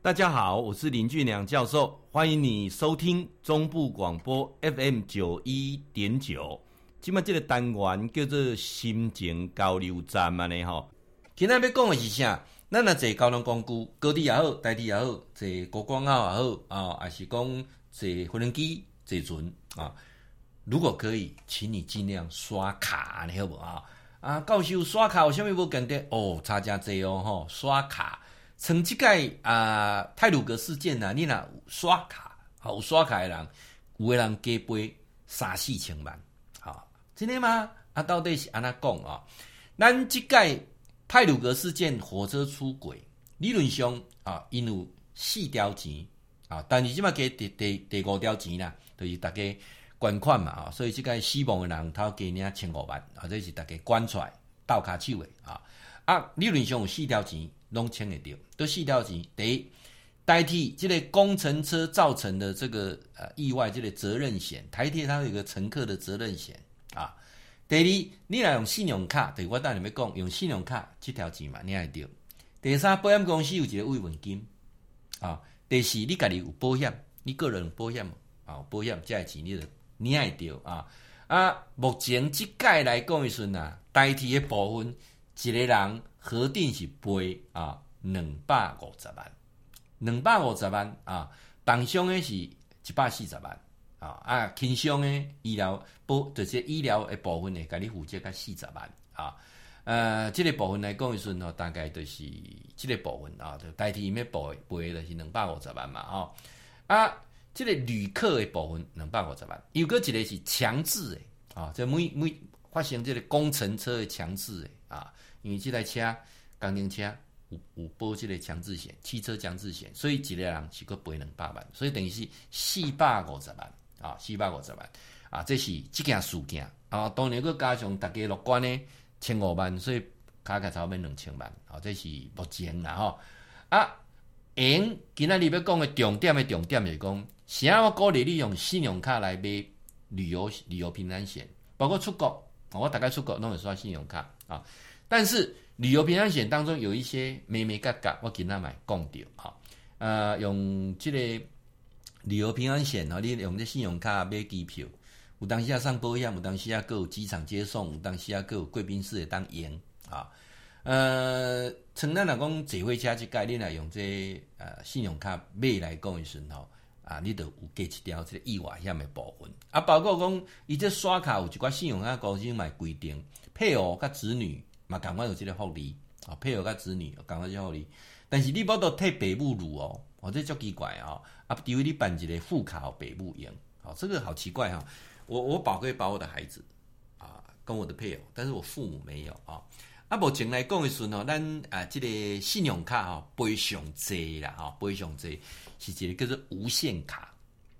大家好，我是林俊良教授，欢迎你收听中部广播 FM 九一点九。今麦这个单元叫做心情交流站啊，呢吼。今仔要讲的是啥？咱若坐交通工具，高铁也好，台铁也好，坐国光号也好啊，还是讲坐飞机、坐船啊。如果可以，请你尽量刷卡，你好不啊？啊，教授刷卡有啥物无简单？哦，差真济哦，吼，刷卡。像即个啊，泰鲁阁事件啊，你若刷卡，好刷卡的人，有个人加赔三四千万，好，真的吗？啊，到底是安怎讲啊？咱即个泰鲁阁事件火车出轨，理论上啊，因有四条钱啊，但是即马给第第第五条钱啦，就是大家捐款嘛啊，所以即个死亡的人他给你千五万啊，这是大家捐出来倒卡手的啊啊，理论上有四条钱。拢签会掉，都四条钱。第一，代替即个工程车造成的这个呃意外，即个责任险，台铁它有个乘客的责任险啊。第二，你若用信用卡，对我等下要讲，用信用卡即条钱嘛，你爱掉。第三，保险公司有一个慰问金啊。第四，你家己有保险，你个人有保险啊，保险这钱你就你爱掉啊。啊，目前即届来讲的时阵啊，代替的部分一个人。核定是赔啊，两百五十万，两百五十万啊，重伤的是一百四十万啊啊，轻伤的医疗保就是医疗的部分呢，给你负责个四十万啊，呃，这个部分来讲一顺哦，大概就是这个部分啊，就代替伊要赔赔的是两百五十万嘛，哦啊，这个旅客的部分两百五十万，有个一个是强制的啊，这每每发生这个工程车的强制的啊。因为这台车钢钉车有有保这个强制险，汽车强制险，所以一个人是个赔两百万，所以等于是四百五十万啊，四百五十万啊，这是这件事件啊。当然，佮加上大家乐观的千五万，所以加起来差不多两千万啊。这是目前啦吼啊。因今仔日要讲的重点的重点就是讲，啥我鼓励你用信用卡来买旅游旅游平安险，包括出国，我大概出国拢会刷信用卡啊。但是旅游平安险当中有一些眉眉角角，我给他买讲掉啊，呃，用这个旅游平安险啊，你用这信用卡买机票，有当时要上保险，有当时要有机场接送，有当时要有贵宾室的当营啊，呃，像咱若讲坐火车这概念来用这呃信用卡买来讲的时候，啊，你都有加一条这个意外险的部分啊，包括讲伊这刷卡有一寡信用卡公司买规定，配偶甲子女。嘛，赶快有这个福利啊！配偶甲子女，赶快就福利。但是你无都替爸母入哦，哦，这足奇怪啊！啊，除非你办一个副卡，爸母用，哦，这个好奇怪哈！我我宝贵把我的孩子啊，跟我的配偶，但是我父母没有啊。啊，目前来讲的时候，咱啊，这个信用卡哈，非常济啦，哈，非常济，是一个叫做无限卡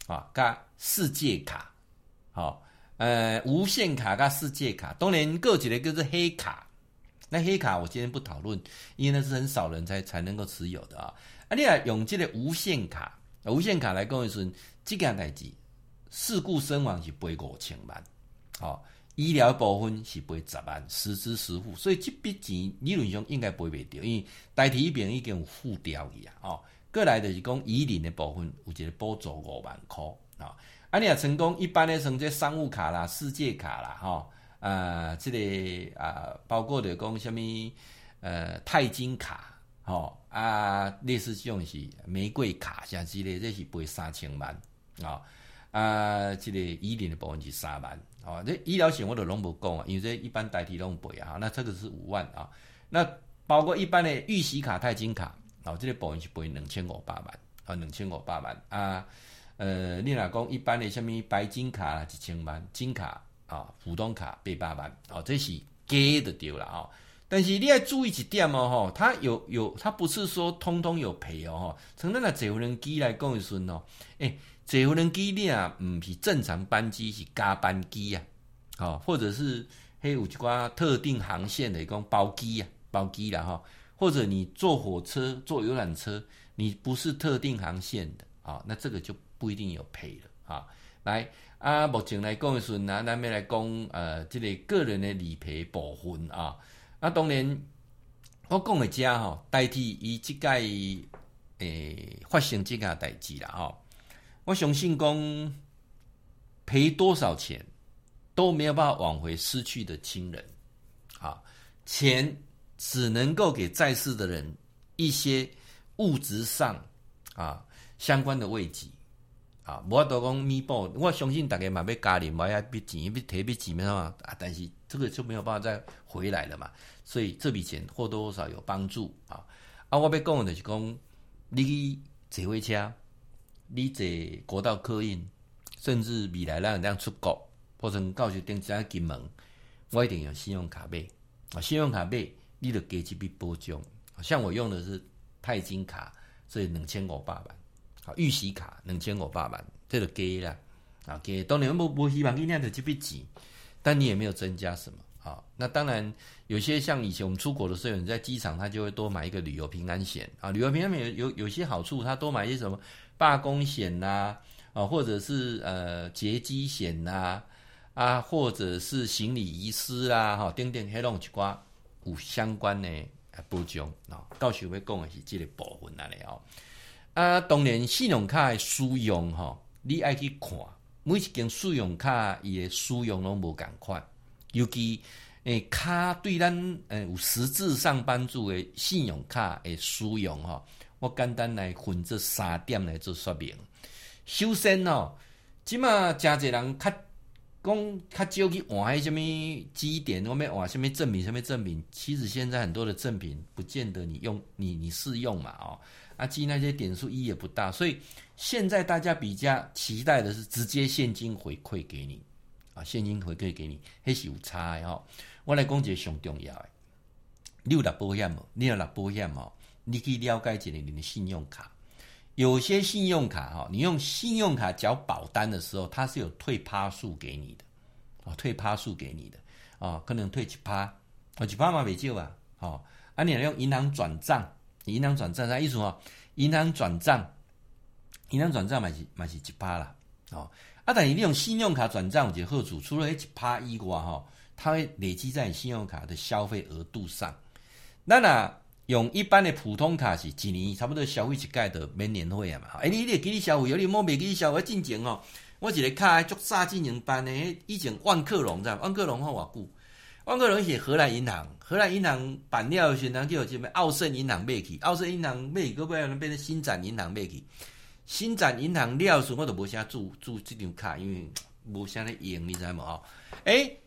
啊，加世界卡，好，呃，无限卡加世界卡，当然各一个叫做黑卡。那黑卡我今天不讨论，因为那是很少人才才能够持有的啊。啊，你啊用这个无限卡，无限卡来讲的时，这个代志事故身亡是赔五千万，哦，医疗部分是赔十万，实支实付，所以这笔钱理论上应该赔袂掉，因为代替一边已经有付掉去啊。哦，过来就是讲医疗的部分有一个补助五万块啊。啊，你啊成功一般的像这商务卡啦、世界卡啦，哈、哦。啊，这个啊，包括的讲什么呃，钛金卡，吼、啊，类似这种是玫瑰卡，像之类，这是赔三千万啊、啊，这个医疗的部分是三万，哦，这医疗险我都拢无讲啊，因为这一般代替拢赔啊。那这个是五万啊。那包括一般的玉玺卡、钛金卡，哦，这个部分是赔两千五百万，啊，两千五百万啊。呃，你若讲一般的什么白金卡一千万，金卡。啊，普通卡八百万，哦，这是假的丢了啊！但是你要注意一点哦，哈，它有有，它不是说通通有赔哦，哈。从那个坐无人机来讲的时候，诶，坐无人机你啊，唔是正常班机，是加班机啊，哦，或者是还有一寡特定航线的讲包机啊，包机啦哈，或者你坐火车、坐游览车，你不是特定航线的啊，那这个就不一定有赔了啊，来。啊，目前来讲的时候，那咱们来讲，呃，这个个人的理赔部分啊，啊，当然我讲的家吼，代替伊即个诶发生这个代志啦啊。我相信讲赔多少钱都没有办法挽回失去的亲人，啊，钱只能够给在世的人一些物质上啊相关的慰藉。啊，无法度讲弥补，我相信大家嘛要家人嘛要笔钱，要提笔钱嘛啊，但是这个就没有办法再回来了嘛，所以这笔钱或多或少有帮助啊。啊，我要讲的是讲，你去坐火车，你坐国道客运，甚至未来咱这样出国，或者到时登机金门，我一定用信用卡买啊，信用卡买，你就加这笔保障。像我用的是钛金卡，所以两千五百万。预习卡两千五百万，这个给了啊，给当然不不希望你那的这笔钱，但你也没有增加什么啊。那当然有些像以前我们出国的时候，你在机场他就会多买一个旅游平安险啊，旅游平安险有有有些好处，他多买一些什么罢工险呐啊，或者是呃劫机险呐啊，或者是行李遗失啊，哈，等等黑龙江有相关的保障啊。到时会讲的是这个部分那里哦。啊，当然，信用卡的使用吼，你爱去看每一间信用卡伊的使用拢无共款，尤其诶卡对咱诶有实质上帮助的信用卡的使用吼，我简单来分这三点来做说明。首先哦，即马诚侪人较讲较少去换迄什么积点，我们换什物证明什物证明，其实现在很多的赠品不见得你用你你适用嘛哦。啊，积那些点数意义也不大，所以现在大家比较期待的是直接现金回馈给你，啊，现金回馈给你，还是有差的哦。我来讲一个上重要的，你有拿保险哦，你有拿保险哦，你可以了解一下你的信用卡，有些信用卡哈，你用信用卡缴保单的时候，它是有退趴数给你的，啊，退趴数给你的，啊，可能退几趴，啊，几趴嘛没救啊，哦，啊，你用银行转账。银行转账啥意思哦？银行转账，银行转账嘛是嘛是一趴啦，哦啊！但是你用信用卡转账有一个好处，除了一趴以外，哈，它会累积在你信用卡的消费额度上。那那用一般的普通卡是一年差不多消费一届的免年费啊嘛。哎，你你给你消费，有你莫袂给你消费进前哦。我一个卡足三进前办的，以前万客隆在万客隆好偌久。万客隆是荷兰银行，荷兰银行办了时，人叫什么？奥盛银行买去，奥盛银行买去，个不要变成新展银行买去。新展银行了时，我都无啥注注这张卡，因为无啥咧用，你知无？哦，诶，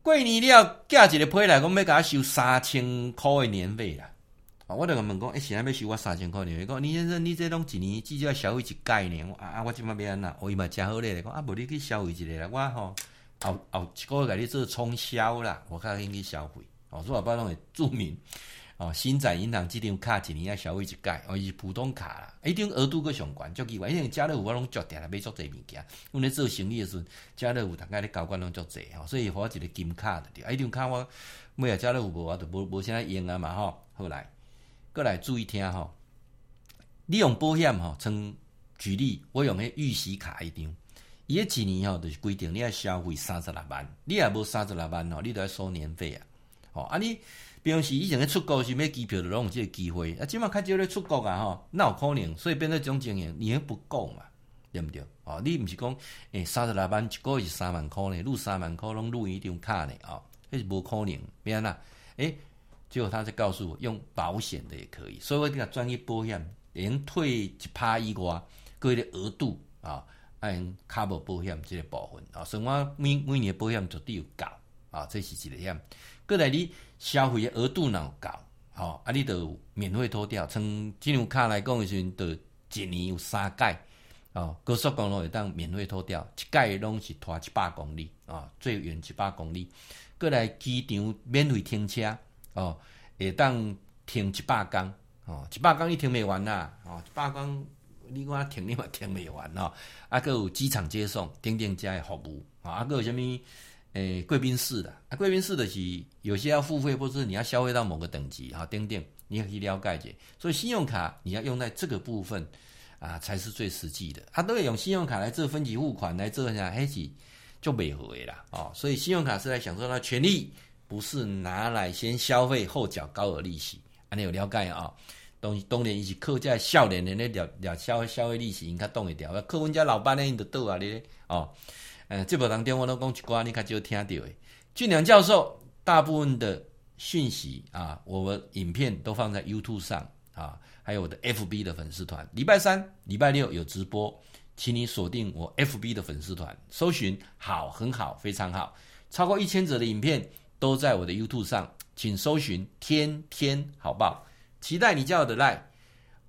过年了，寄一个批来，讲要甲我收三千块的年费啦。我就问讲，诶，现在要收我三千块年费？讲，李先生，你这拢一年至少消费一概念。啊啊，我即马要安怎？我伊嘛诚好咧，讲啊，无你去消费一个啦，我吼。后后一个月给你做冲销啦，我较愿意消费哦，所以我把拢会注明哦。新展银行这张卡一年要消费一届，哦，伊是普通卡啦，一张额度个上悬，足奇怪。因为家乐福我拢足定来，买足济物件。阮咧做生意诶时阵，家乐福大概咧交关拢足济吼，所以互我一个金卡的对。啊，一张卡我买啊家乐福无我就无无啥用啊嘛吼。后来过来注意听吼，你用保险吼，从举例我用迄预习卡一张。伊一年吼，就是规定你要消费三十六万，你也无三十六万吼，你都要收年费啊。哦，啊你平时以前咧出国是买机票，就拢有这个机会。啊，即马较少咧出国啊，吼，那有可能，所以变做种情形，你还不够嘛，对不对？哦，你毋是讲诶三十六万一个月是三万块呢，录三万块拢录一张卡呢，哦，迄是无可能，免啦。诶，结果他就告诉我，用保险的也可以，所以我讲专业保险，连退一趴以外，各个额度啊。按卡无保险这个部分啊，所以我每每年保险绝对有够啊，这是一个险。过来你消费额度若有够，吼啊，你就免费拖掉。从这张卡来讲的时阵，就一年有三届哦，高速公路会当免费拖掉，一届拢是拖一百公里啊，最远一百公里。过来机场免费停车哦，会当停一百工哦，一百工你停袂完啦，哦，一百工。你讲停你嘛停未完哦，啊，搁有机场接送，等等这些服务啊，啊，搁有啥物诶贵宾室的啊，贵宾室的是有些要付费，或是你要消费到某个等级啊，等等，你也可以了解者。所以信用卡你要用在这个部分啊，才是最实际的。啊，都要用信用卡来做分期付款来做一下，还是就袂合的啦哦。所以信用卡是来享受到权利，不是拿来先消费后缴高额利息。啊，你有了解啊？当当然伊是靠这少年人咧聊聊消消费利息，应该挡会掉。靠阮家老板咧，因就倒啊咧哦。呃，节目当中我都讲一寡，你较少听到诶。俊良教授大部分的讯息啊，我们影片都放在 YouTube 上啊，还有我的 FB 的粉丝团。礼拜三、礼拜六有直播，请你锁定我 FB 的粉丝团，搜寻好，很好，非常好，超过一千则的影片都在我的 YouTube 上，请搜寻天天好报。期待你加我的 Line，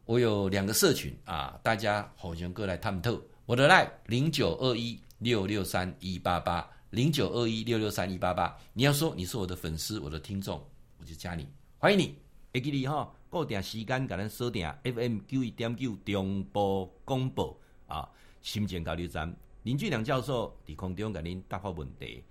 我有两个社群啊，大家好像过来探透。我的 Line 零九二一六六三一八八零九二一六六三一八八，你要说你是我的粉丝，我的听众，我就加你，欢迎你。会记你哈，固定时间给咱锁定 FM 九一点九中波广播啊，心情交流站林俊良教授在空中给您答复问题。